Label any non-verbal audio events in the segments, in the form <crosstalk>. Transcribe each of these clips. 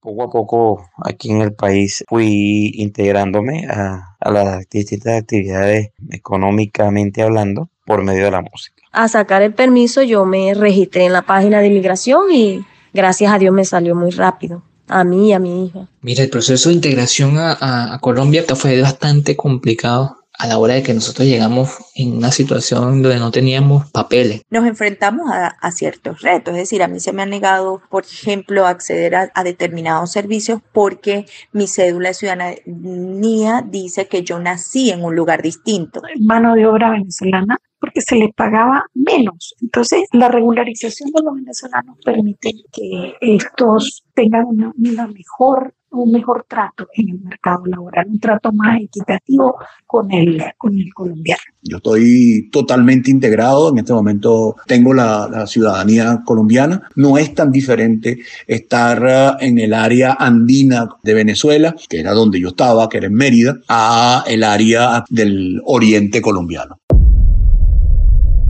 Poco a poco aquí en el país fui integrándome a, a las distintas actividades económicamente hablando por medio de la música. A sacar el permiso yo me registré en la página de inmigración y gracias a Dios me salió muy rápido a mí y a mi hija. Mira, el proceso de integración a, a, Colombia fue bastante complicado a la hora de que nosotros llegamos en una situación donde no teníamos papeles. Nos enfrentamos a, a ciertos retos, es decir, a mí se me ha negado, por ejemplo, acceder a, a, determinados servicios porque mi cédula de ciudadanía dice que yo nací en un lugar distinto. Mano de obra venezolana porque se les pagaba menos. Entonces, la regularización de los venezolanos permite que estos tengan una, una mejor un mejor trato en el mercado laboral, un trato más equitativo con el, con el colombiano. Yo estoy totalmente integrado, en este momento tengo la, la ciudadanía colombiana, no es tan diferente estar uh, en el área andina de Venezuela, que era donde yo estaba, que era en Mérida, a el área del oriente colombiano.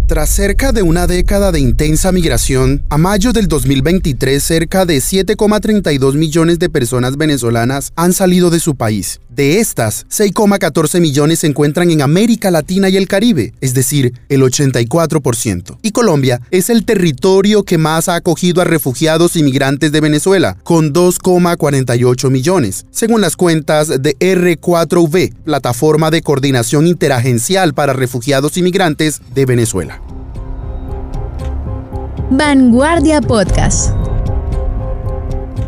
Tras cerca de una década de intensa migración, a mayo del 2023 cerca de 7,32 millones de personas venezolanas han salido de su país. De estas, 6,14 millones se encuentran en América Latina y el Caribe, es decir, el 84%. Y Colombia es el territorio que más ha acogido a refugiados y migrantes de Venezuela, con 2,48 millones, según las cuentas de R4V, plataforma de coordinación interagencial para refugiados y migrantes de Venezuela. Vanguardia Podcast.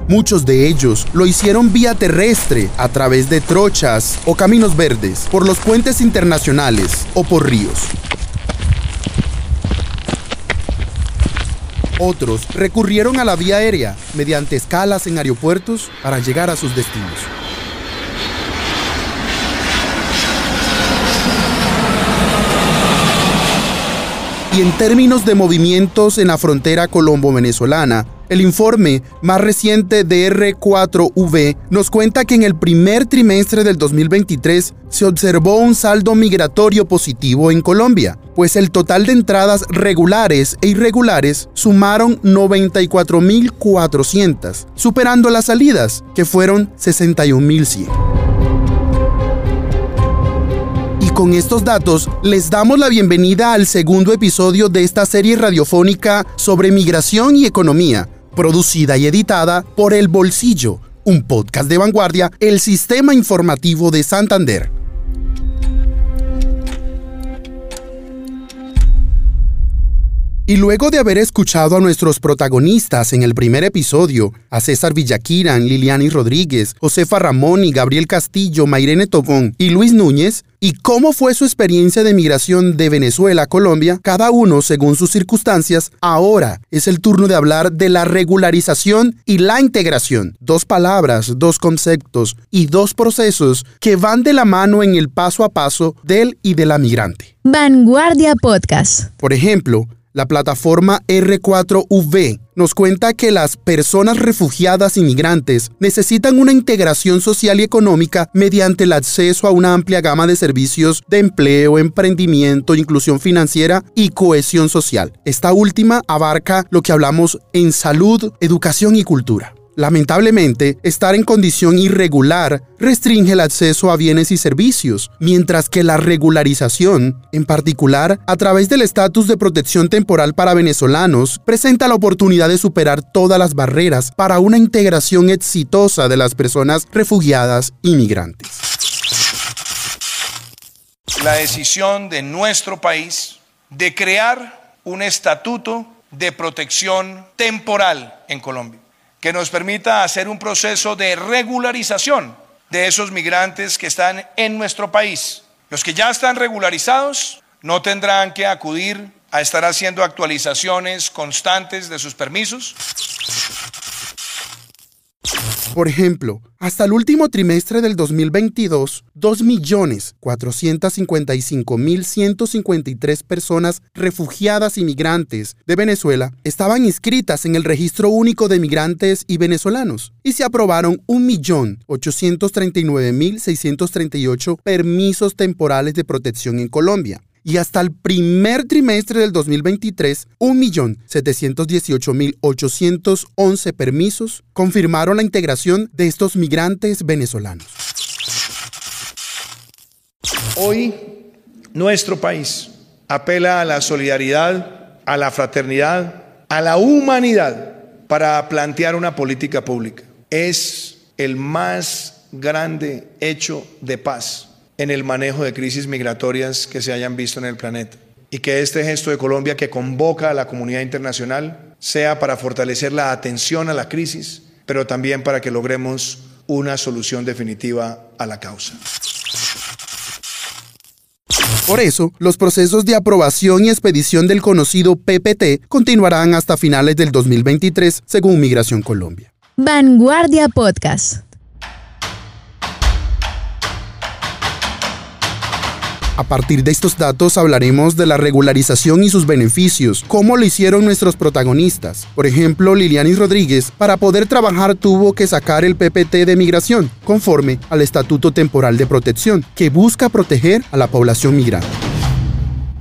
Muchos de ellos lo hicieron vía terrestre, a través de trochas o caminos verdes, por los puentes internacionales o por ríos. Otros recurrieron a la vía aérea mediante escalas en aeropuertos para llegar a sus destinos. Y en términos de movimientos en la frontera colombo-venezolana, el informe más reciente de R4V nos cuenta que en el primer trimestre del 2023 se observó un saldo migratorio positivo en Colombia, pues el total de entradas regulares e irregulares sumaron 94.400, superando las salidas, que fueron 61.100. Con estos datos les damos la bienvenida al segundo episodio de esta serie radiofónica sobre migración y economía, producida y editada por El Bolsillo, un podcast de vanguardia, el sistema informativo de Santander. Y luego de haber escuchado a nuestros protagonistas en el primer episodio, a César Villaquiran, Liliani Rodríguez, Josefa Ramón y Gabriel Castillo, Mairene Tobón y Luis Núñez, y cómo fue su experiencia de migración de Venezuela a Colombia, cada uno según sus circunstancias, ahora es el turno de hablar de la regularización y la integración. Dos palabras, dos conceptos y dos procesos que van de la mano en el paso a paso del y de la migrante. Vanguardia Podcast. Por ejemplo, la plataforma R4V nos cuenta que las personas refugiadas y migrantes necesitan una integración social y económica mediante el acceso a una amplia gama de servicios de empleo, emprendimiento, inclusión financiera y cohesión social. Esta última abarca lo que hablamos en salud, educación y cultura. Lamentablemente, estar en condición irregular restringe el acceso a bienes y servicios, mientras que la regularización, en particular a través del estatus de protección temporal para venezolanos, presenta la oportunidad de superar todas las barreras para una integración exitosa de las personas refugiadas y migrantes. La decisión de nuestro país de crear un estatuto de protección temporal en Colombia que nos permita hacer un proceso de regularización de esos migrantes que están en nuestro país. Los que ya están regularizados no tendrán que acudir a estar haciendo actualizaciones constantes de sus permisos. Por ejemplo, hasta el último trimestre del 2022, 2.455.153 personas refugiadas y migrantes de Venezuela estaban inscritas en el Registro Único de Migrantes y Venezolanos y se aprobaron 1.839.638 permisos temporales de protección en Colombia. Y hasta el primer trimestre del 2023, 1.718.811 permisos confirmaron la integración de estos migrantes venezolanos. Hoy, nuestro país apela a la solidaridad, a la fraternidad, a la humanidad para plantear una política pública. Es el más grande hecho de paz en el manejo de crisis migratorias que se hayan visto en el planeta. Y que este gesto de Colombia que convoca a la comunidad internacional sea para fortalecer la atención a la crisis, pero también para que logremos una solución definitiva a la causa. Por eso, los procesos de aprobación y expedición del conocido PPT continuarán hasta finales del 2023, según Migración Colombia. Vanguardia Podcast. A partir de estos datos hablaremos de la regularización y sus beneficios, cómo lo hicieron nuestros protagonistas. Por ejemplo, Lilianis Rodríguez, para poder trabajar tuvo que sacar el PPT de migración, conforme al Estatuto Temporal de Protección, que busca proteger a la población migrante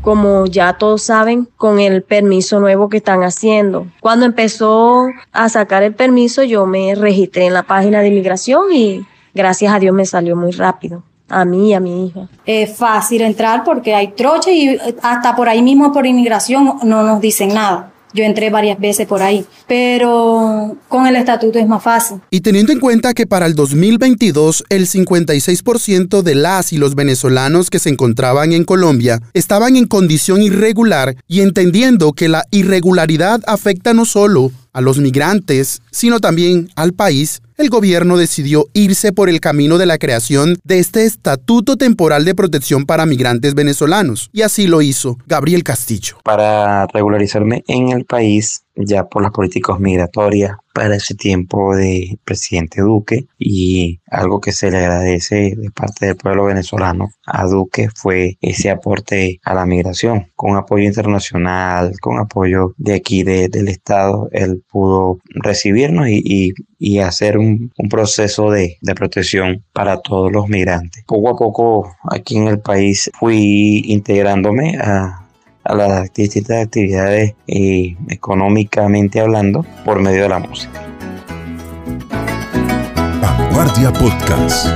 como ya todos saben, con el permiso nuevo que están haciendo. Cuando empezó a sacar el permiso, yo me registré en la página de inmigración y gracias a Dios me salió muy rápido a mí y a mi hija. Es fácil entrar porque hay troche y hasta por ahí mismo por inmigración no nos dicen nada. Yo entré varias veces por ahí, pero con el estatuto es más fácil. Y teniendo en cuenta que para el 2022 el 56% de las y los venezolanos que se encontraban en Colombia estaban en condición irregular y entendiendo que la irregularidad afecta no solo a los migrantes, sino también al país, el gobierno decidió irse por el camino de la creación de este Estatuto Temporal de Protección para Migrantes Venezolanos. Y así lo hizo Gabriel Castillo. Para regularizarme en el país, ya por las políticas migratorias para ese tiempo de presidente Duque y algo que se le agradece de parte del pueblo venezolano a Duque fue ese aporte a la migración con apoyo internacional, con apoyo de aquí del Estado, él pudo recibirnos y, hacer un, proceso de, de, protección para todos los migrantes. Poco a poco aquí en el país fui integrándome a a las distintas actividades eh, económicamente hablando por medio de la música. Vanguardia Podcast.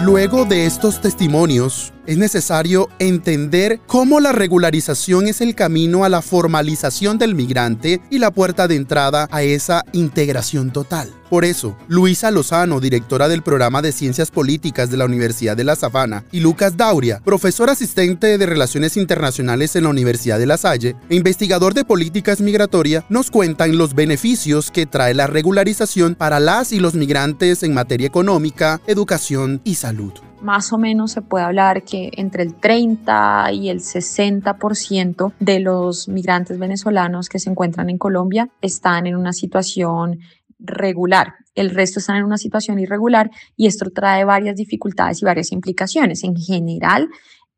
Luego de estos testimonios, es necesario entender cómo la regularización es el camino a la formalización del migrante y la puerta de entrada a esa integración total. Por eso, Luisa Lozano, directora del programa de Ciencias Políticas de la Universidad de La Sabana, y Lucas Dauria, profesor asistente de Relaciones Internacionales en la Universidad de La Salle e investigador de políticas migratorias, nos cuentan los beneficios que trae la regularización para las y los migrantes en materia económica, educación y salud más o menos se puede hablar que entre el 30 y el 60% de los migrantes venezolanos que se encuentran en Colombia están en una situación regular. El resto están en una situación irregular y esto trae varias dificultades y varias implicaciones. En general,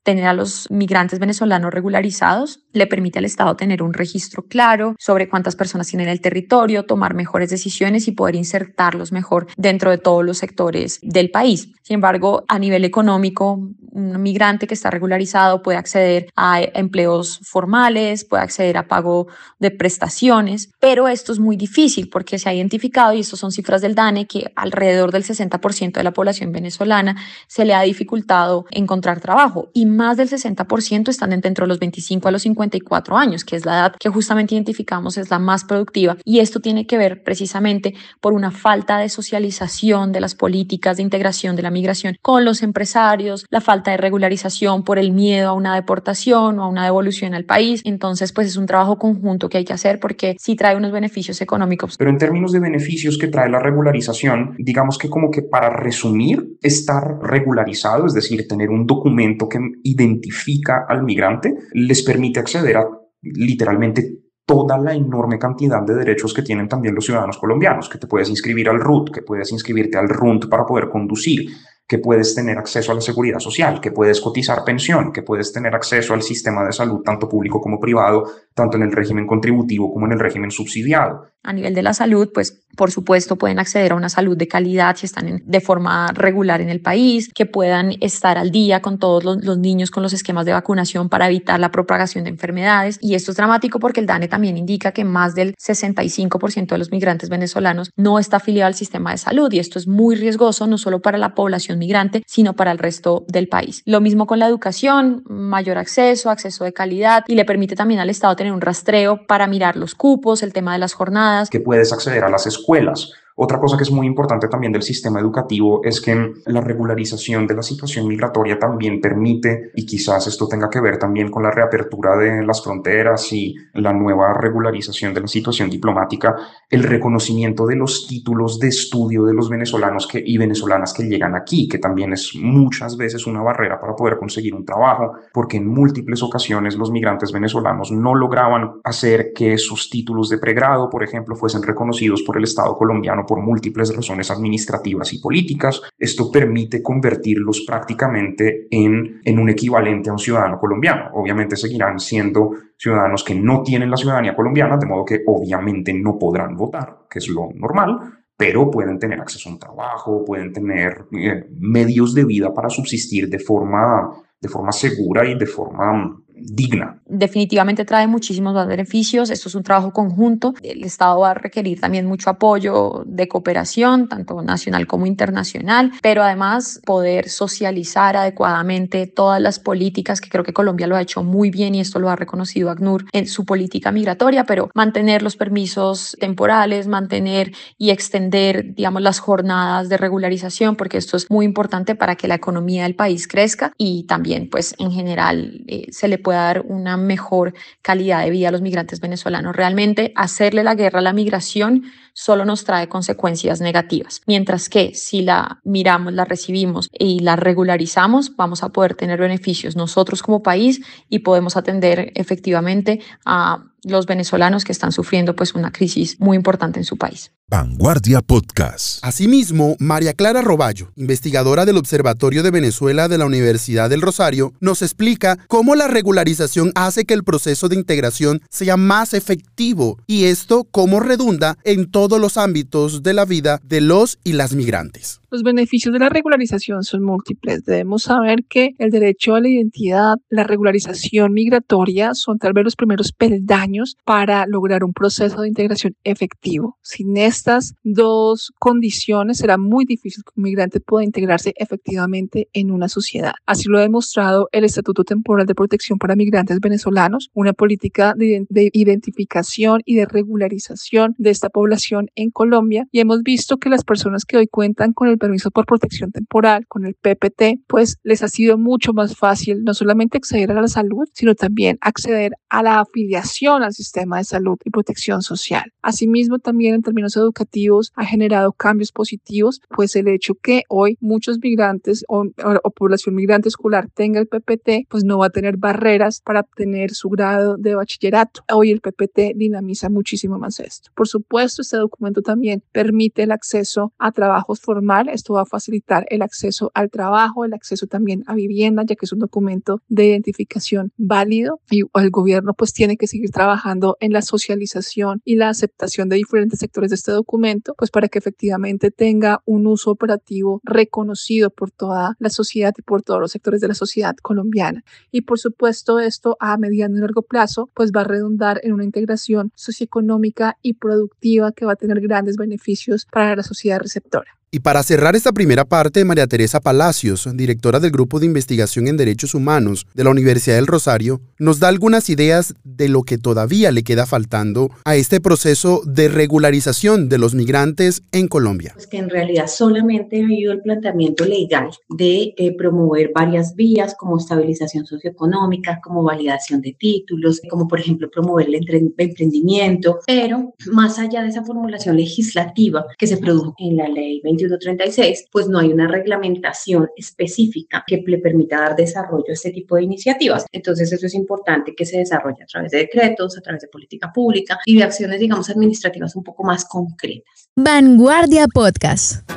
tener a los migrantes venezolanos regularizados le permite al Estado tener un registro claro sobre cuántas personas tienen el territorio, tomar mejores decisiones y poder insertarlos mejor dentro de todos los sectores del país. Sin embargo, a nivel económico, un migrante que está regularizado puede acceder a empleos formales, puede acceder a pago de prestaciones, pero esto es muy difícil porque se ha identificado, y esto son cifras del DANE, que alrededor del 60% de la población venezolana se le ha dificultado encontrar trabajo y más del 60% están entre los 25 a los 54 años, que es la edad que justamente identificamos es la más productiva. Y esto tiene que ver precisamente por una falta de socialización de las políticas de integración de la migración con los empresarios, la falta de regularización por el miedo a una deportación o a una devolución al país. Entonces, pues es un trabajo conjunto que hay que hacer porque sí trae unos beneficios económicos. Pero en términos de beneficios que trae la regularización, digamos que como que para resumir, estar regularizado, es decir, tener un documento que identifica al migrante, les permite acceder a literalmente toda la enorme cantidad de derechos que tienen también los ciudadanos colombianos, que te puedes inscribir al RUT, que puedes inscribirte al RUNT para poder conducir, que puedes tener acceso a la seguridad social, que puedes cotizar pensión, que puedes tener acceso al sistema de salud tanto público como privado, tanto en el régimen contributivo como en el régimen subsidiado. A nivel de la salud, pues por supuesto pueden acceder a una salud de calidad si están de forma regular en el país, que puedan estar al día con todos los, niños con los esquemas de vacunación para evitar la propagación de enfermedades. Y esto es dramático porque el DANE también indica que más del 65% de los migrantes venezolanos no está afiliado al sistema de salud y esto es muy riesgoso no solo para la población migrante, sino para el resto del país. Lo mismo con la educación, mayor acceso, acceso de calidad y le permite también al Estado tener un rastreo para mirar los cupos, el tema de las jornadas. Que puedes acceder a las escuelas otra cosa que es muy importante también del sistema educativo es que la regularización de la situación migratoria también permite, y quizás esto tenga que ver también con la reapertura de las fronteras y la nueva regularización de la situación diplomática, el reconocimiento de los títulos de estudio de los venezolanos que, y venezolanas que llegan aquí, que también es muchas veces una barrera para poder conseguir un trabajo, porque en múltiples ocasiones los migrantes venezolanos no lograban hacer que sus títulos de pregrado, por ejemplo, fuesen reconocidos por el Estado colombiano por múltiples razones administrativas y políticas. Esto permite convertirlos prácticamente en, en un equivalente a un ciudadano colombiano. Obviamente seguirán siendo ciudadanos que no tienen la ciudadanía colombiana, de modo que obviamente no podrán votar, que es lo normal, pero pueden tener acceso a un trabajo, pueden tener eh, medios de vida para subsistir de forma, de forma segura y de forma digna. Definitivamente trae muchísimos más beneficios. Esto es un trabajo conjunto. El Estado va a requerir también mucho apoyo de cooperación, tanto nacional como internacional, pero además poder socializar adecuadamente todas las políticas, que creo que Colombia lo ha hecho muy bien y esto lo ha reconocido ACNUR en su política migratoria, pero mantener los permisos temporales, mantener y extender, digamos, las jornadas de regularización, porque esto es muy importante para que la economía del país crezca y también, pues, en general eh, se le pueda dar una mejor calidad de vida a los migrantes venezolanos. Realmente hacerle la guerra a la migración solo nos trae consecuencias negativas, mientras que si la miramos, la recibimos y la regularizamos, vamos a poder tener beneficios nosotros como país y podemos atender efectivamente a los venezolanos que están sufriendo pues una crisis muy importante en su país. Vanguardia Podcast. Asimismo, María Clara Roballo, investigadora del Observatorio de Venezuela de la Universidad del Rosario, nos explica cómo la regularización hace que el proceso de integración sea más efectivo y esto cómo redunda en todos los ámbitos de la vida de los y las migrantes. Los beneficios de la regularización son múltiples. Debemos saber que el derecho a la identidad, la regularización migratoria son tal vez los primeros peldaños para lograr un proceso de integración efectivo. Sin estas dos condiciones será muy difícil que un migrante pueda integrarse efectivamente en una sociedad. Así lo ha demostrado el Estatuto Temporal de Protección para Migrantes Venezolanos, una política de, de identificación y de regularización de esta población en Colombia. Y hemos visto que las personas que hoy cuentan con el permiso por protección temporal, con el PPT, pues les ha sido mucho más fácil no solamente acceder a la salud, sino también acceder a la afiliación al sistema de salud y protección social. Asimismo, también en términos educativos ha generado cambios positivos, pues el hecho que hoy muchos migrantes o, o población migrante escolar tenga el PPT, pues no va a tener barreras para obtener su grado de bachillerato. Hoy el PPT dinamiza muchísimo más esto. Por supuesto, este documento también permite el acceso a trabajos formales esto va a facilitar el acceso al trabajo, el acceso también a vivienda, ya que es un documento de identificación válido y el gobierno pues tiene que seguir trabajando en la socialización y la aceptación de diferentes sectores de este documento, pues para que efectivamente tenga un uso operativo reconocido por toda la sociedad y por todos los sectores de la sociedad colombiana. Y por supuesto esto a mediano y largo plazo pues va a redundar en una integración socioeconómica y productiva que va a tener grandes beneficios para la sociedad receptora. Y para cerrar esta primera parte, María Teresa Palacios, directora del Grupo de Investigación en Derechos Humanos de la Universidad del Rosario, nos da algunas ideas de lo que todavía le queda faltando a este proceso de regularización de los migrantes en Colombia. Pues que en realidad solamente ha habido el planteamiento legal de eh, promover varias vías como estabilización socioeconómica, como validación de títulos, como por ejemplo promover el emprendimiento, pero más allá de esa formulación legislativa que se produjo en la ley 21 2136, pues no hay una reglamentación específica que le permita dar desarrollo a este tipo de iniciativas. Entonces eso es importante que se desarrolle a través de decretos, a través de política pública y de acciones, digamos, administrativas un poco más concretas. Vanguardia Podcast.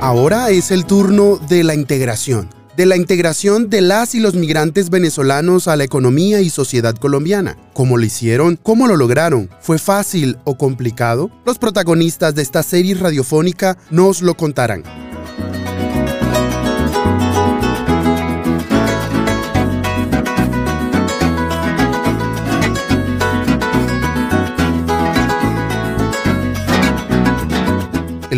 Ahora es el turno de la integración de la integración de las y los migrantes venezolanos a la economía y sociedad colombiana. ¿Cómo lo hicieron? ¿Cómo lo lograron? ¿Fue fácil o complicado? Los protagonistas de esta serie radiofónica nos lo contarán.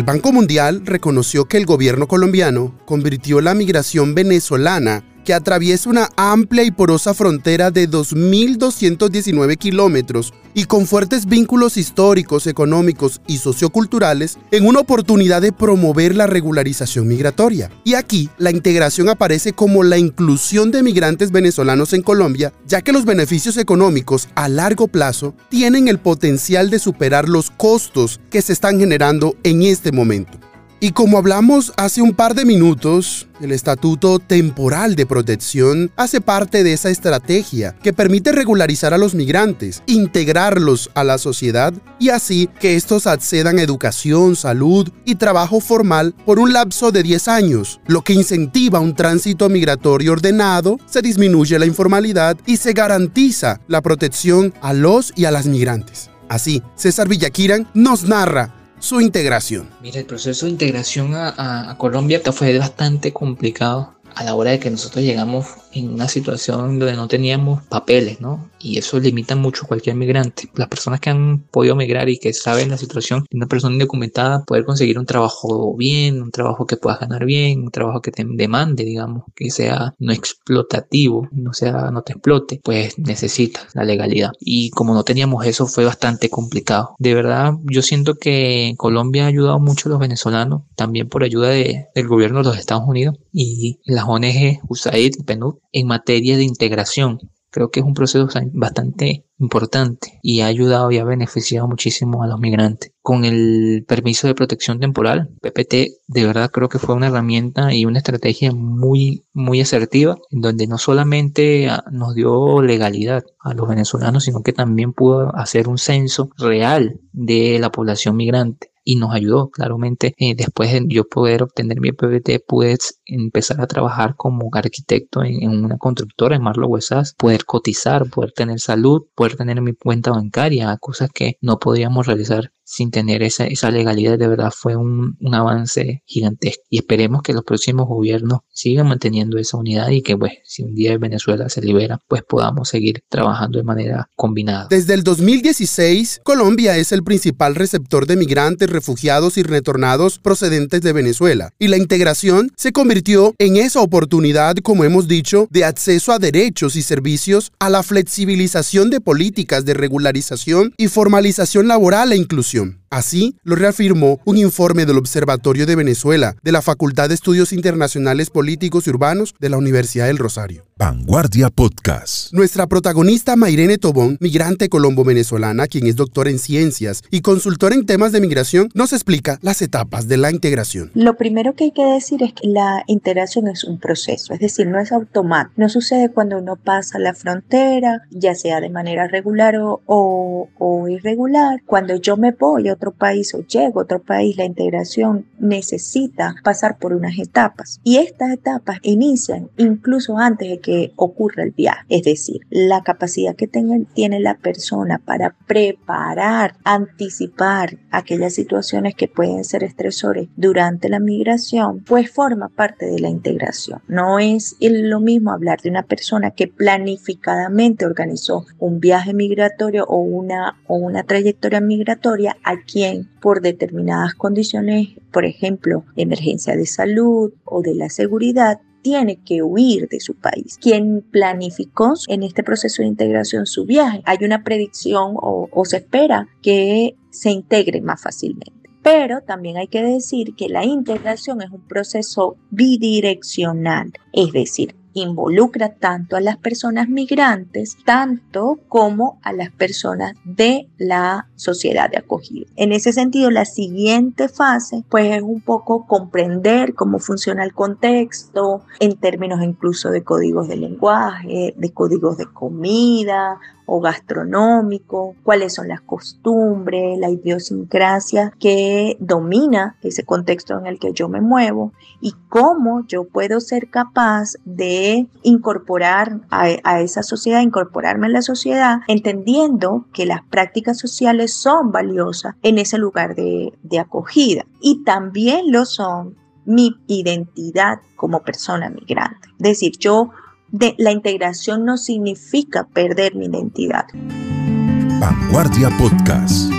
Banco Mundial reconoció que el gobierno colombiano convirtió la migración venezolana que atraviesa una amplia y porosa frontera de 2.219 kilómetros y con fuertes vínculos históricos, económicos y socioculturales en una oportunidad de promover la regularización migratoria. Y aquí la integración aparece como la inclusión de migrantes venezolanos en Colombia, ya que los beneficios económicos a largo plazo tienen el potencial de superar los costos que se están generando en este momento. Y como hablamos hace un par de minutos, el Estatuto Temporal de Protección hace parte de esa estrategia que permite regularizar a los migrantes, integrarlos a la sociedad y así que estos accedan a educación, salud y trabajo formal por un lapso de 10 años, lo que incentiva un tránsito migratorio ordenado, se disminuye la informalidad y se garantiza la protección a los y a las migrantes. Así, César Villaquiran nos narra su integración? Mira, el proceso de integración a, Colombia fue bastante complicado a la hora de que nosotros llegamos en una situación donde no teníamos papeles, ¿no? Y eso limita mucho a cualquier migrante. Las personas que han podido migrar y que saben la situación una persona indocumentada, poder conseguir un trabajo bien, un trabajo que puedas ganar bien, un trabajo que te demande, digamos, que sea no explotativo, no sea, no te explote, pues necesitas la legalidad. Y como no teníamos eso, fue bastante complicado. De verdad, yo siento que Colombia ha ayudado mucho a los venezolanos, también por ayuda de, del gobierno de los Estados Unidos y las ONG USAID, PNUD, en materia de integración. Creo que es un proceso bastante importante y ha ayudado y ha beneficiado muchísimo a los migrantes. Con el permiso de protección temporal, PPT, de verdad creo que fue una herramienta y una estrategia muy, muy asertiva, en donde no solamente ah, nos dio legalidad a los venezolanos, sino que también pudo hacer un censo real de la población migrante y nos ayudó claramente eh, después de yo poder obtener mi PBT pude empezar a trabajar como arquitecto en, una constructora en Marlo Huesas poder cotizar poder tener salud poder tener mi cuenta bancaria cosas que no podíamos realizar sin tener esa, esa legalidad de verdad fue un, un, avance gigantesco. Y esperemos que los próximos gobiernos sigan manteniendo esa unidad y que pues si un día Venezuela se libera pues podamos seguir trabajando de manera combinada. Desde el 2016 Colombia es el principal receptor de migrantes, refugiados y retornados procedentes de Venezuela. Y la integración se convirtió en esa oportunidad como hemos dicho de acceso a derechos y servicios a la flexibilización de políticas de regularización y formalización laboral e inclusión Kalsiyum Así lo reafirmó un informe del Observatorio de Venezuela de la Facultad de Estudios Internacionales Políticos y Urbanos de la Universidad del Rosario. Vanguardia Podcast. Nuestra protagonista Mairene Tobón, migrante colombo-venezolana, quien es doctora en ciencias y consultora en temas de migración, nos explica las etapas de la integración. Lo primero que hay que decir es que la integración es un proceso, es decir, no es automático. No sucede cuando uno pasa la frontera, ya sea de manera regular o, o, o irregular. Cuando yo me voy a otro país o llego a otro país, la integración necesita pasar por unas etapas. Y estas etapas inician incluso antes de que ocurra el viaje. Es decir, la capacidad que tenga, tiene la persona para preparar, anticipar aquellas situaciones que pueden ser estresores durante la migración, pues forma parte de la integración. No es lo mismo hablar de una persona que planificadamente organizó un viaje migratorio o una, o una trayectoria migratoria a quien por determinadas condiciones, por ejemplo, emergencia de salud o de la seguridad, tiene que huir de su país. Quien planificó en este proceso de integración su viaje, hay una predicción o, o se espera que se integre más fácilmente. Pero también hay que decir que la integración es un proceso bidireccional, es decir, involucra tanto a las personas migrantes, tanto como a las personas de la sociedad de acogida. En ese sentido, la siguiente fase, pues es un poco comprender cómo funciona el contexto en términos incluso de códigos de lenguaje, de códigos de comida o gastronómico, cuáles son las costumbres, la idiosincrasia que domina ese contexto en el que yo me muevo y cómo yo puedo ser capaz de incorporar a, esa sociedad, incorporarme en la sociedad, entendiendo que las prácticas sociales son valiosas en ese lugar de, de acogida y también lo son mi identidad como persona migrante. Es decir, yo de la integración no significa perder mi identidad. Vanguardia Podcast.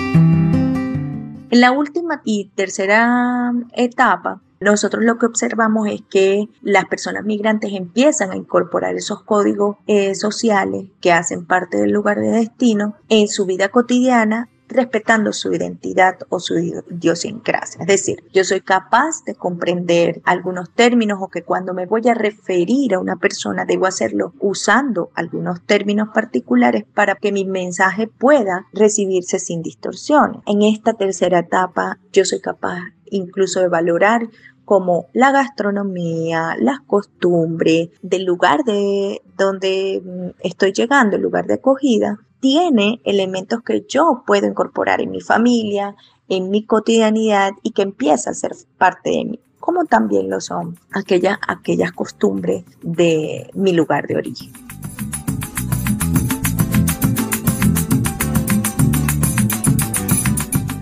En la última y tercera etapa, nosotros lo que observamos es que las personas migrantes empiezan a incorporar esos códigos eh, sociales que hacen parte del lugar de destino en su vida cotidiana respetando su identidad o su idiosincrasia. Es decir, yo soy capaz de comprender algunos términos o que cuando me voy a referir a una persona debo hacerlo usando algunos términos particulares para que mi mensaje pueda recibirse sin distorsión. En esta tercera etapa yo soy capaz incluso de valorar como la gastronomía, las costumbres del lugar de donde mm, estoy llegando, el lugar de acogida, tiene elementos que yo puedo incorporar en mi familia, en mi cotidianidad y que empieza a ser parte de mí, como también lo son aquellas, aquellas costumbres de mi lugar de origen.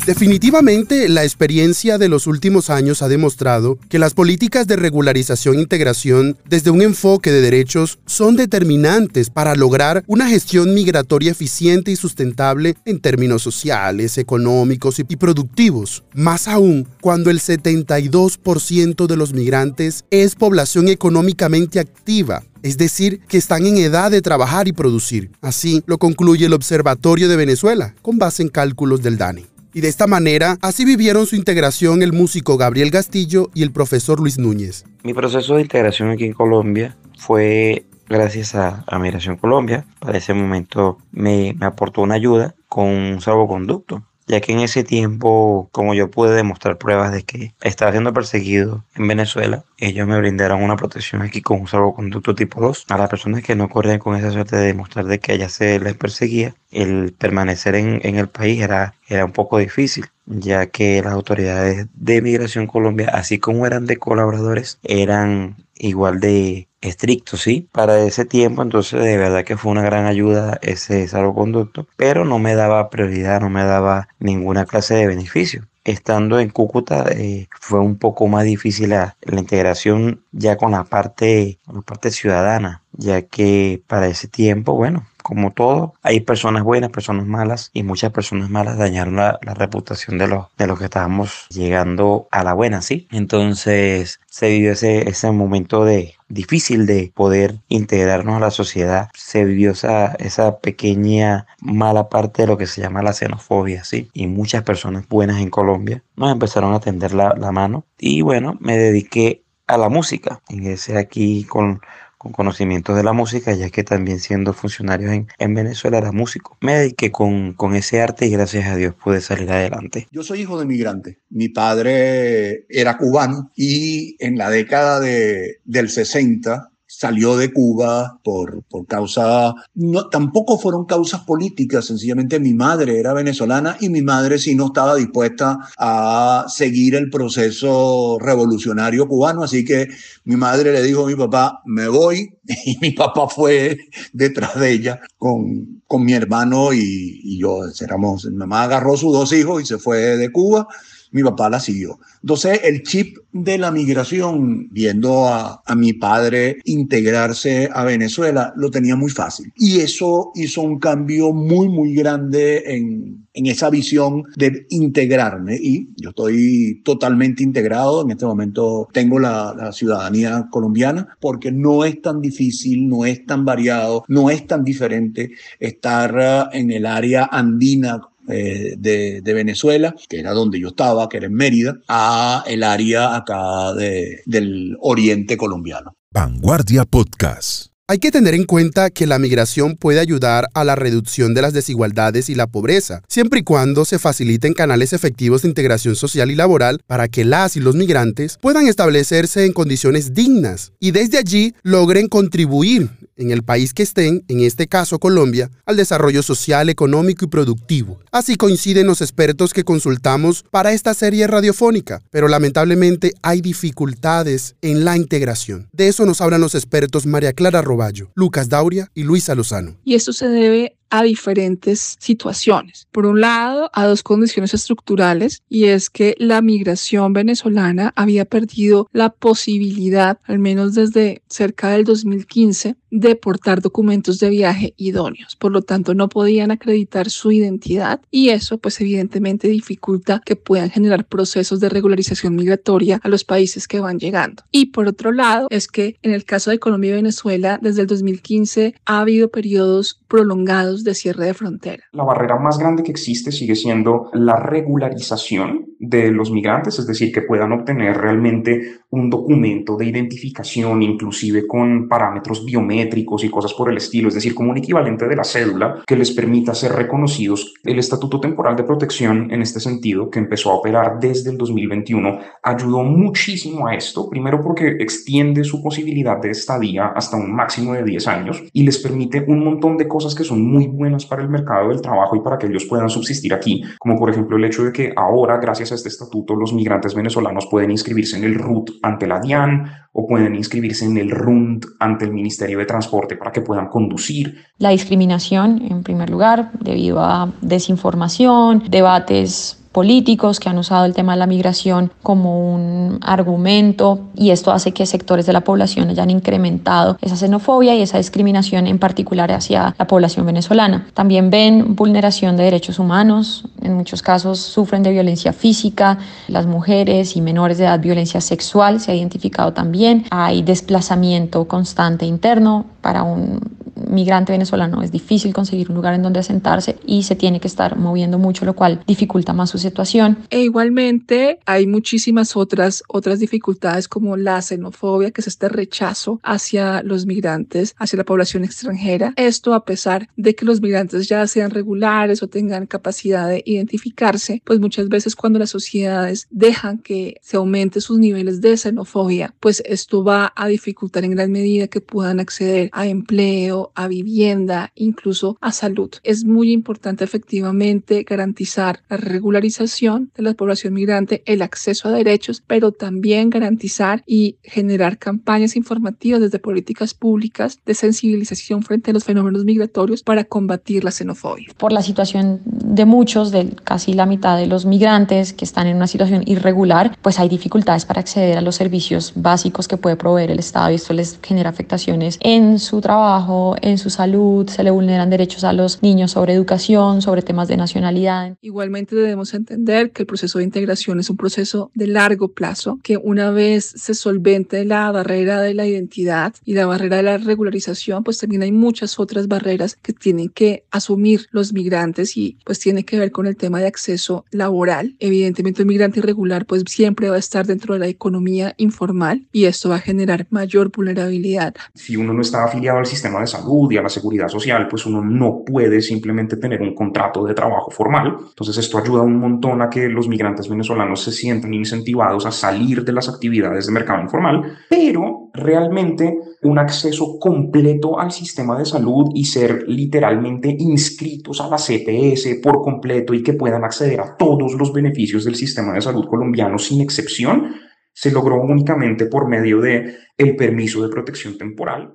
Definitivamente, la experiencia de los últimos años ha demostrado que las políticas de regularización e integración desde un enfoque de derechos son determinantes para lograr una gestión migratoria eficiente y sustentable en términos sociales, económicos y productivos. Más aún, cuando el 72% de los migrantes es población económicamente activa, es decir, que están en edad de trabajar y producir. Así lo concluye el Observatorio de Venezuela, con base en cálculos del DANE. Y de esta manera, así vivieron su integración el músico Gabriel Castillo y el profesor Luis Núñez. Mi proceso de integración aquí en Colombia fue gracias a, Migración Colombia. Para ese momento me, me aportó una ayuda con un salvoconducto ya que en ese tiempo, como yo pude demostrar pruebas de que estaba siendo perseguido en Venezuela, ellos me brindaron una protección aquí con un salvoconducto tipo 2. A las personas que no corrían con esa suerte de demostrar de que ella se les perseguía, el permanecer en, en el país era, era un poco difícil ya que las autoridades de Migración Colombia, así como eran de colaboradores, eran igual de estrictos, ¿sí? Para ese tiempo, entonces de verdad que fue una gran ayuda ese salvoconducto, pero no me daba prioridad, no me daba ninguna clase de beneficio. Estando en Cúcuta eh, fue un poco más difícil la, la, integración ya con la parte, con la parte ciudadana, ya que para ese tiempo, bueno, como todo, hay personas buenas, personas malas y muchas personas malas dañaron la, reputación de los, de que estábamos llegando a la buena, ¿sí? Entonces se vivió ese, ese momento de difícil de poder integrarnos a la sociedad. Se vivió esa, esa pequeña mala parte de lo que se llama la xenofobia, ¿sí? Y muchas personas buenas en Colombia nos empezaron a tender la, la mano y bueno, me dediqué a la música. Ingresé aquí con con conocimientos de la música, ya que también siendo funcionario en, en Venezuela era músico. Me dediqué con, con ese arte y gracias a Dios pude salir adelante. Yo soy hijo de migrante. Mi padre era cubano y en la década de, del 60 salió de Cuba por, por causa, no, tampoco fueron causas políticas, sencillamente mi madre era venezolana y mi madre sí no estaba dispuesta a seguir el proceso revolucionario cubano, así que mi madre le dijo a mi papá, me voy, <laughs> y mi papá fue detrás de ella con, con mi hermano y, y yo, éramos, mi mamá agarró sus dos hijos y se fue de Cuba mi papá la siguió. Entonces, el chip de la migración, viendo a, a, mi padre integrarse a Venezuela, lo tenía muy fácil. Y eso hizo un cambio muy, muy grande en, en esa visión de integrarme. Y yo estoy totalmente integrado. En este momento tengo la, la ciudadanía colombiana porque no es tan difícil, no es tan variado, no es tan diferente estar en el área andina eh, de, de, Venezuela, que era donde yo estaba, que era en Mérida, a el área acá de, del oriente colombiano. Vanguardia Podcast. Hay que tener en cuenta que la migración puede ayudar a la reducción de las desigualdades y la pobreza, siempre y cuando se faciliten canales efectivos de integración social y laboral para que las y los migrantes puedan establecerse en condiciones dignas y desde allí logren contribuir en el país que estén, en este caso Colombia, al desarrollo social, económico y productivo. Así coinciden los expertos que consultamos para esta serie radiofónica, pero lamentablemente hay dificultades en la integración. De eso nos hablan los expertos María Clara Roballo, Lucas Dauria y Luisa Lozano. Y esto se debe a diferentes situaciones. Por un lado, a dos condiciones estructurales y es que la migración venezolana había perdido la posibilidad, al menos desde cerca del 2015, de portar documentos de viaje idóneos. Por lo tanto, no podían acreditar su identidad y eso pues evidentemente dificulta que puedan generar procesos de regularización migratoria a los países que van llegando. Y por otro lado, es que en el caso de Colombia y Venezuela, desde el 2015 ha habido periodos prolongados de cierre de frontera. La barrera más grande que existe sigue siendo la regularización de los migrantes, es decir, que puedan obtener realmente un documento de identificación, inclusive con parámetros biométricos y cosas por el estilo, es decir, como un equivalente de la cédula que les permita ser reconocidos. El Estatuto Temporal de Protección, en este sentido, que empezó a operar desde el 2021, ayudó muchísimo a esto, primero porque extiende su posibilidad de estadía hasta un máximo de 10 años y les permite un montón de cosas que son muy buenas para el mercado del trabajo y para que ellos puedan subsistir aquí, como por ejemplo el hecho de que ahora, gracias a este estatuto, los migrantes venezolanos pueden inscribirse en el RUT ante la DIAN o pueden inscribirse en el RUND ante el Ministerio de Transporte para que puedan conducir. La discriminación, en primer lugar, debido a desinformación, debates políticos que han usado el tema de la migración como un argumento y esto hace que sectores de la población hayan incrementado esa xenofobia y esa discriminación en particular hacia la población venezolana. También ven vulneración de derechos humanos, en muchos casos sufren de violencia física, las mujeres y menores de edad violencia sexual se ha identificado también, hay desplazamiento constante interno para un migrante venezolano es difícil conseguir un lugar en donde asentarse y se tiene que estar moviendo mucho, lo cual dificulta más su situación. E igualmente hay muchísimas otras, otras dificultades como la xenofobia, que es este rechazo hacia los migrantes, hacia la población extranjera. Esto a pesar de que los migrantes ya sean regulares o tengan capacidad de identificarse, pues muchas veces cuando las sociedades dejan que se aumente sus niveles de xenofobia, pues esto va a dificultar en gran medida que puedan acceder a empleo, a vivienda, incluso a salud. Es muy importante efectivamente garantizar la regularización de la población migrante, el acceso a derechos, pero también garantizar y generar campañas informativas desde políticas públicas de sensibilización frente a los fenómenos migratorios para combatir la xenofobia. Por la situación de muchos, de casi la mitad de los migrantes que están en una situación irregular, pues hay dificultades para acceder a los servicios básicos que puede proveer el Estado y esto les genera afectaciones en su trabajo, en su salud, se le vulneran derechos a los niños sobre educación, sobre temas de nacionalidad. Igualmente debemos entender que el proceso de integración es un proceso de largo plazo, que una vez se solvente la barrera de la identidad y la barrera de la regularización, pues también hay muchas otras barreras que tienen que asumir los migrantes y pues tiene que ver con el tema de acceso laboral. Evidentemente un migrante irregular pues siempre va a estar dentro de la economía informal y esto va a generar mayor vulnerabilidad. Si uno no está afiliado al sistema de salud, y a la seguridad social, pues uno no puede simplemente tener un contrato de trabajo formal. Entonces esto ayuda un montón a que los migrantes venezolanos se sientan incentivados a salir de las actividades de mercado informal, pero realmente un acceso completo al sistema de salud y ser literalmente inscritos a la CPS por completo y que puedan acceder a todos los beneficios del sistema de salud colombiano sin excepción, se logró únicamente por medio de el permiso de protección temporal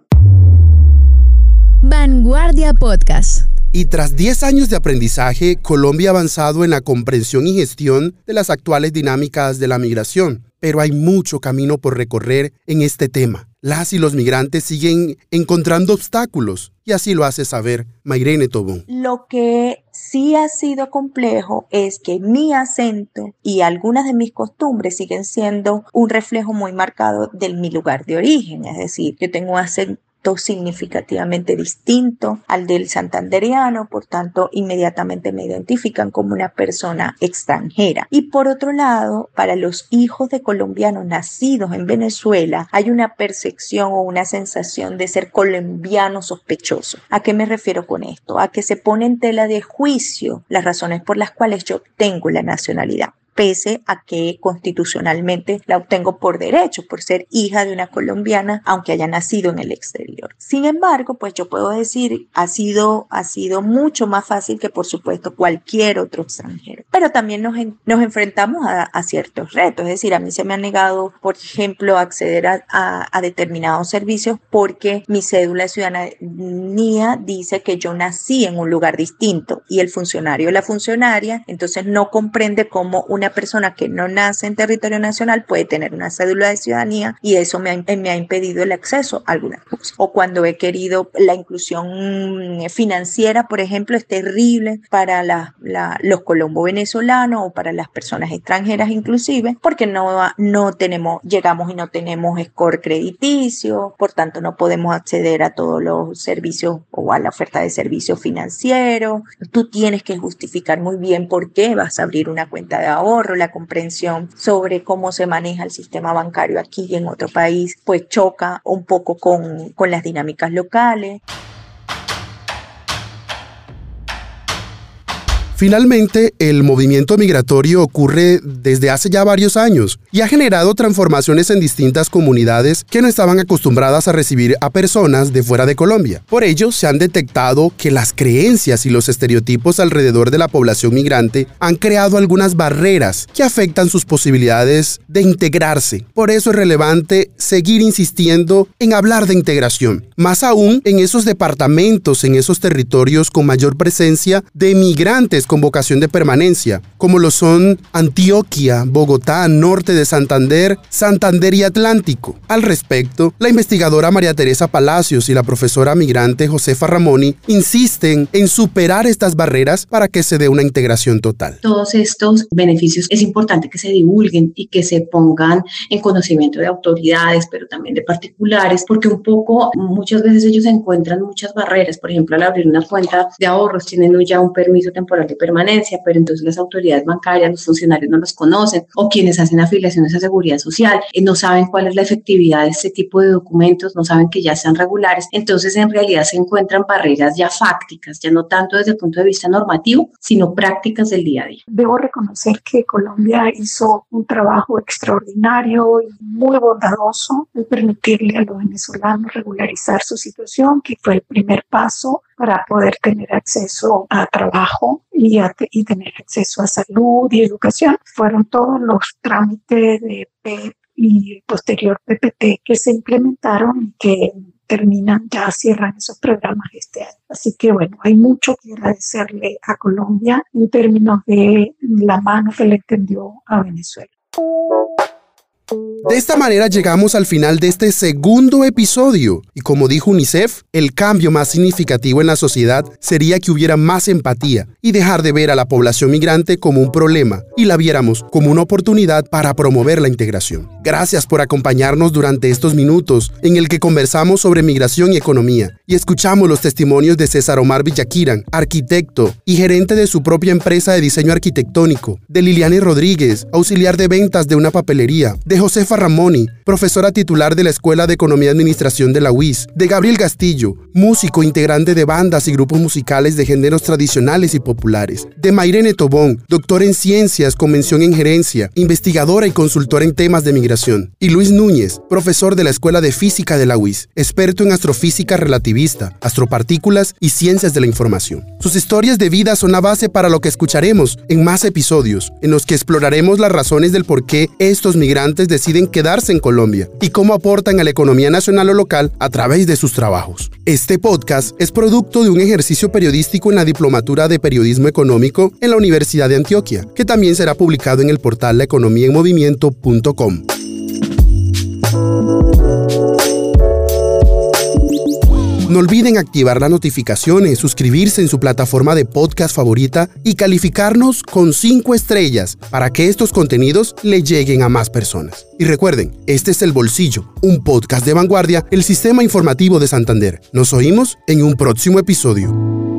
Vanguardia Podcast. Y tras 10 años de aprendizaje, Colombia ha avanzado en la comprensión y gestión de las actuales dinámicas de la migración. Pero hay mucho camino por recorrer en este tema. Las y los migrantes siguen encontrando obstáculos y así lo hace saber Mairene Tobón. Lo que sí ha sido complejo es que mi acento y algunas de mis costumbres siguen siendo un reflejo muy marcado de mi lugar de origen. Es decir, yo tengo un acento significativamente distinto al del santanderiano, por tanto inmediatamente me identifican como una persona extranjera. Y por otro lado, para los hijos de colombianos nacidos en Venezuela, hay una percepción o una sensación de ser colombiano sospechoso. ¿A qué me refiero con esto? A que se pone en tela de juicio las razones por las cuales yo tengo la nacionalidad. Pese a que constitucionalmente la obtengo por derecho, por ser hija de una colombiana, aunque haya nacido en el exterior. Sin embargo, pues yo puedo decir, ha sido, ha sido mucho más fácil que por supuesto cualquier otro extranjero. Pero también nos, nos enfrentamos a, a, ciertos retos, es decir, a mí se me ha negado, por ejemplo, acceder a, a, a determinados servicios porque mi cédula de ciudadanía dice que yo nací en un lugar distinto y el funcionario o la funcionaria entonces no comprende cómo una persona que no nace en territorio nacional puede tener una cédula de ciudadanía y eso me ha, me ha impedido el acceso a algunas cosas. O cuando he querido la inclusión financiera, por ejemplo, es terrible para la, la, los colombo venezolanos o para las personas extranjeras inclusive, porque no, no tenemos, llegamos y no tenemos score crediticio, por tanto no podemos acceder a todos los servicios o a la oferta de servicios financieros. Tú tienes que justificar muy bien por qué vas a abrir una cuenta de ahorro, la comprensión sobre cómo se maneja el sistema bancario aquí y en otro país, pues choca un poco con, con las dinámicas locales. Finalmente, el movimiento migratorio ocurre desde hace ya varios años y ha generado transformaciones en distintas comunidades que no estaban acostumbradas a recibir a personas de fuera de Colombia. Por ello, se han detectado que las creencias y los estereotipos alrededor de la población migrante han creado algunas barreras que afectan sus posibilidades de integrarse. Por eso es relevante seguir insistiendo en hablar de integración, más aún en esos departamentos, en esos territorios con mayor presencia de migrantes con vocación de permanencia, como lo son Antioquia, Bogotá, Norte de Santander, Santander y Atlántico. Al respecto, la investigadora María Teresa Palacios y la profesora migrante Josefa Ramoni insisten en superar estas barreras para que se dé una integración total. Todos estos beneficios es importante que se divulguen y que se pongan en conocimiento de autoridades, pero también de particulares, porque un poco muchas veces ellos encuentran muchas barreras. Por ejemplo, al abrir una cuenta de ahorros tienen ya un permiso temporal de permanencia, pero entonces las autoridades bancarias, los funcionarios no los conocen, o quienes hacen afiliaciones a seguridad social eh, no saben cuál es la efectividad de este tipo de documentos, no saben que ya sean regulares, entonces en realidad se encuentran barreras ya fácticas, ya no tanto desde el punto de vista normativo, sino prácticas del día a día. Debo reconocer que Colombia hizo un trabajo extraordinario y muy bondadoso de permitirle a los venezolanos regularizar su situación, que fue el primer paso para poder tener acceso a trabajo y, a, y tener acceso a salud y educación. Fueron todos los trámites de PEP y posterior PPT que se implementaron y que terminan, ya cierran esos programas este año. Así que bueno, hay mucho que agradecerle a Colombia en términos de la mano que le tendió a Venezuela. De esta manera llegamos al final de este segundo episodio y como dijo UNICEF, el cambio más significativo en la sociedad sería que hubiera más empatía y dejar de ver a la población migrante como un problema y la viéramos como una oportunidad para promover la integración. Gracias por acompañarnos durante estos minutos en el que conversamos sobre migración y economía y escuchamos los testimonios de César Omar Villaquiran, arquitecto y gerente de su propia empresa de diseño arquitectónico, de Liliane Rodríguez, auxiliar de ventas de una papelería, de Ramoni, profesora titular de la Escuela de Economía y Administración de la UIS, de Gabriel Castillo, músico integrante de bandas y grupos musicales de géneros tradicionales y populares, de Mayrene Tobón, doctor en ciencias con mención en gerencia, investigadora y consultora en temas de migración, y Luis Núñez, profesor de la Escuela de Física de la UIS, experto en astrofísica relativista, astropartículas y ciencias de la información. Sus historias de vida son la base para lo que escucharemos en más episodios, en los que exploraremos las razones del por qué estos migrantes quedarse en Colombia y cómo aportan a la economía nacional o local a través de sus trabajos. Este podcast es producto de un ejercicio periodístico en la Diplomatura de Periodismo Económico en la Universidad de Antioquia, que también será publicado en el portal laeconomiaenmovimiento.com. No olviden activar las notificaciones, suscribirse en su plataforma de podcast favorita y calificarnos con 5 estrellas para que estos contenidos le lleguen a más personas. Y recuerden, este es El Bolsillo, un podcast de vanguardia, el sistema informativo de Santander. Nos oímos en un próximo episodio.